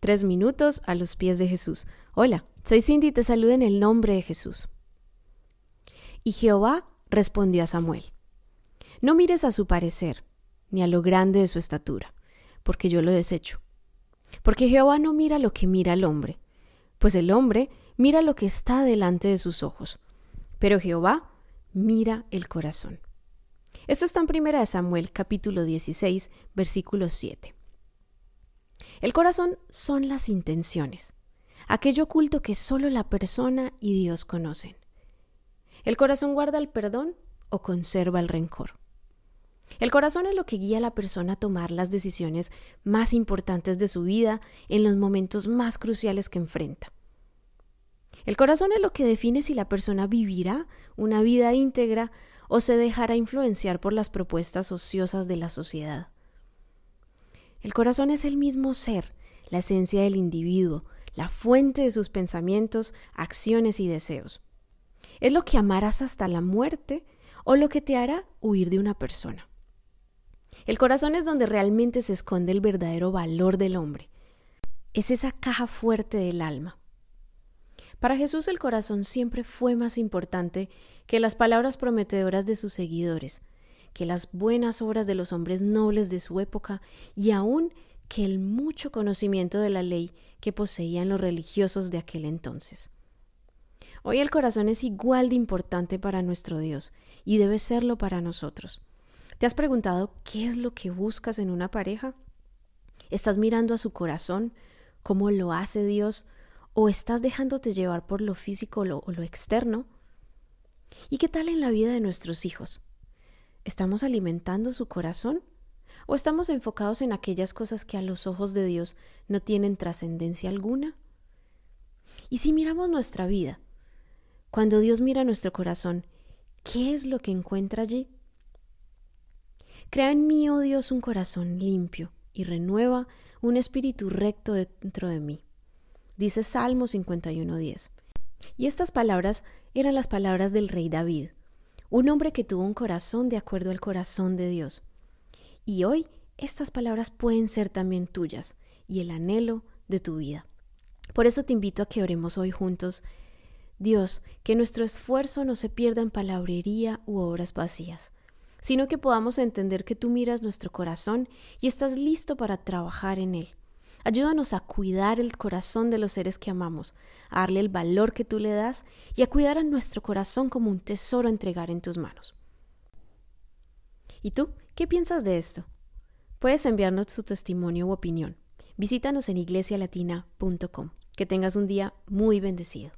Tres minutos a los pies de Jesús. Hola, soy Cindy y te saludo en el nombre de Jesús. Y Jehová respondió a Samuel, No mires a su parecer, ni a lo grande de su estatura, porque yo lo desecho. Porque Jehová no mira lo que mira el hombre, pues el hombre mira lo que está delante de sus ojos, pero Jehová mira el corazón. Esto está en primera de Samuel capítulo 16, versículo 7. El corazón son las intenciones, aquello oculto que solo la persona y Dios conocen. El corazón guarda el perdón o conserva el rencor. El corazón es lo que guía a la persona a tomar las decisiones más importantes de su vida en los momentos más cruciales que enfrenta. El corazón es lo que define si la persona vivirá una vida íntegra o se dejará influenciar por las propuestas ociosas de la sociedad. El corazón es el mismo ser, la esencia del individuo, la fuente de sus pensamientos, acciones y deseos. Es lo que amarás hasta la muerte o lo que te hará huir de una persona. El corazón es donde realmente se esconde el verdadero valor del hombre. Es esa caja fuerte del alma. Para Jesús el corazón siempre fue más importante que las palabras prometedoras de sus seguidores, que las buenas obras de los hombres nobles de su época y aún que el mucho conocimiento de la ley que poseían los religiosos de aquel entonces. Hoy el corazón es igual de importante para nuestro Dios y debe serlo para nosotros. ¿Te has preguntado qué es lo que buscas en una pareja? ¿Estás mirando a su corazón? ¿Cómo lo hace Dios? ¿O estás dejándote llevar por lo físico lo, o lo externo? ¿Y qué tal en la vida de nuestros hijos? ¿Estamos alimentando su corazón? ¿O estamos enfocados en aquellas cosas que a los ojos de Dios no tienen trascendencia alguna? Y si miramos nuestra vida, cuando Dios mira nuestro corazón, ¿qué es lo que encuentra allí? Crea en mí, oh Dios, un corazón limpio y renueva un espíritu recto dentro de mí. Dice Salmo 51.10. Y estas palabras eran las palabras del rey David, un hombre que tuvo un corazón de acuerdo al corazón de Dios. Y hoy estas palabras pueden ser también tuyas y el anhelo de tu vida. Por eso te invito a que oremos hoy juntos. Dios, que nuestro esfuerzo no se pierda en palabrería u obras vacías, sino que podamos entender que tú miras nuestro corazón y estás listo para trabajar en él. Ayúdanos a cuidar el corazón de los seres que amamos, a darle el valor que tú le das y a cuidar a nuestro corazón como un tesoro a entregar en tus manos. ¿Y tú qué piensas de esto? Puedes enviarnos tu testimonio u opinión. Visítanos en iglesialatina.com. Que tengas un día muy bendecido.